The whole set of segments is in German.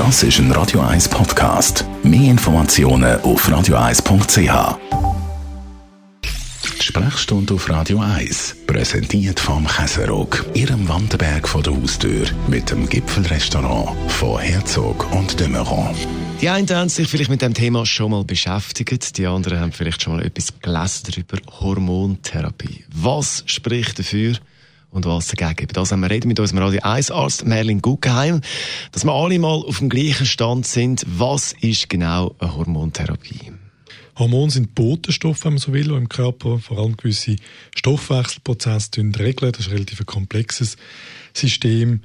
Das ist ein Radio 1 Podcast. Mehr Informationen auf radio1.ch. Die Sprechstunde auf Radio 1, präsentiert vom Käserock, Ihrem Wanderberg vor der Haustür, mit dem Gipfelrestaurant von Herzog und de Meuron. Die einen haben sich vielleicht mit dem Thema schon mal beschäftigt, die anderen haben vielleicht schon mal etwas gelesen darüber. Hormontherapie. Was spricht dafür? Und was dagegen. Über das haben wir reden mit unserem Radio 1 Arzt Merlin Guggenheim, dass wir alle mal auf dem gleichen Stand sind. Was ist genau eine Hormontherapie? Hormone sind Botenstoffe, wenn man so will, die im Körper vor allem gewisse Stoffwechselprozesse regeln. Das ist ein relativ komplexes System.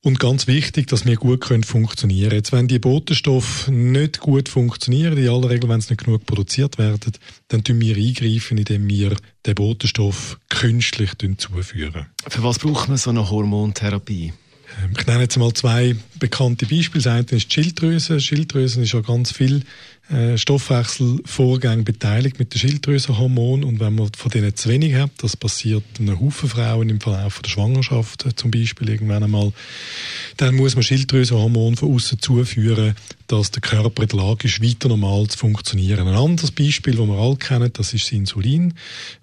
Und ganz wichtig, dass wir gut können funktionieren Jetzt, wenn die Botenstoffe nicht gut funktionieren, in aller Regel, wenn sie nicht genug produziert werden, dann tun wir eingreifen, indem wir den Botenstoff künstlich zuführen. Für was braucht man so eine Hormontherapie? Ähm, ich nenne jetzt mal zwei bekannte Beispiele. Das eine ist die Schilddrüse. Schilddrüse ist ja ganz viel äh, Stoffwechselvorgänge beteiligt mit den Schilddrüsenhormonen und wenn man von denen zu wenig hat, das passiert einem Haufen Frauen im Verlauf der Schwangerschaft äh, zum Beispiel irgendwann einmal, dann muss man Schilddrüsenhormone von außen zuführen, dass der Körper in der Lage ist, weiter normal zu funktionieren. Ein anderes Beispiel, das wir alle kennen, das ist das Insulin,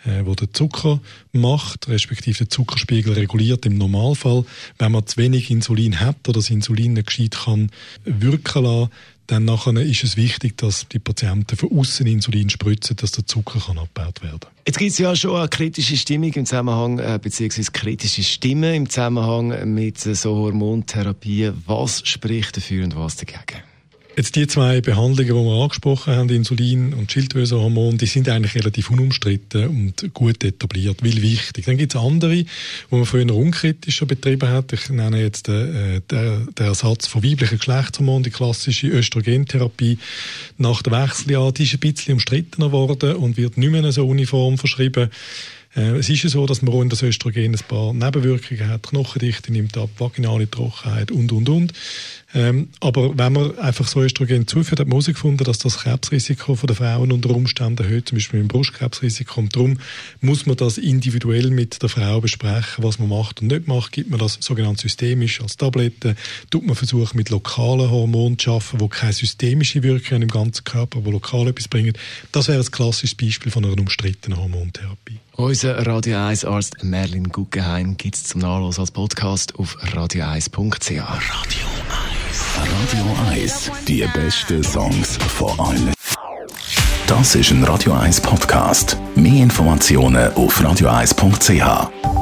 äh, wo der Zucker macht, respektive den Zuckerspiegel reguliert im Normalfall. Wenn man zu wenig Insulin hat oder das Insulin nicht gescheit kann wirken lassen, dann nachher ist es wichtig, dass die Patienten von außen Insulin spritzen, dass der Zucker kann abgebaut werden kann. Jetzt gibt es ja schon eine kritische Stimmung im Zusammenhang, äh, beziehungsweise kritische Stimmen im Zusammenhang mit so Hormontherapie. Was spricht dafür und was dagegen? Jetzt die zwei Behandlungen, die wir angesprochen haben, Insulin und Schilddrüsenhormon, die sind eigentlich relativ unumstritten und gut etabliert, weil wichtig. Dann gibt es andere, die man früher unkritischer betrieben hat. Ich nenne jetzt den, äh, den, den Ersatz von weiblichen Geschlechtshormonen, die klassische Östrogentherapie nach der Wechseljahr. Die ist ein bisschen umstrittener geworden und wird nicht mehr so uniform verschrieben. Äh, es ist ja so, dass man rund das Östrogen ein paar Nebenwirkungen hat. Knochendichte nimmt ab, vaginale Trockenheit und, und, und. Ähm, aber wenn man einfach so Östrogen zuführt, hat man herausgefunden, dass das Krebsrisiko der Frauen unter Umständen erhöht, zum Beispiel im Brustkrebsrisiko. Und darum muss man das individuell mit der Frau besprechen, was man macht und nicht macht. Gibt man das sogenannt systemisch als Tablette? Tut man versuchen, mit lokalen Hormonen zu arbeiten, die keine systemische Wirkung haben im ganzen Körper, die lokal etwas bringen? Das wäre ein klassisches Beispiel von einer umstrittenen Hormontherapie. Unser Radio 1 Arzt Merlin Guggenheim gibt es zum Nachlesen als Podcast auf radio1.ch. Radio 1. Radio 1. Die besten Songs von allen. Das ist ein Radio 1 Podcast. Mehr Informationen auf radio1.ch.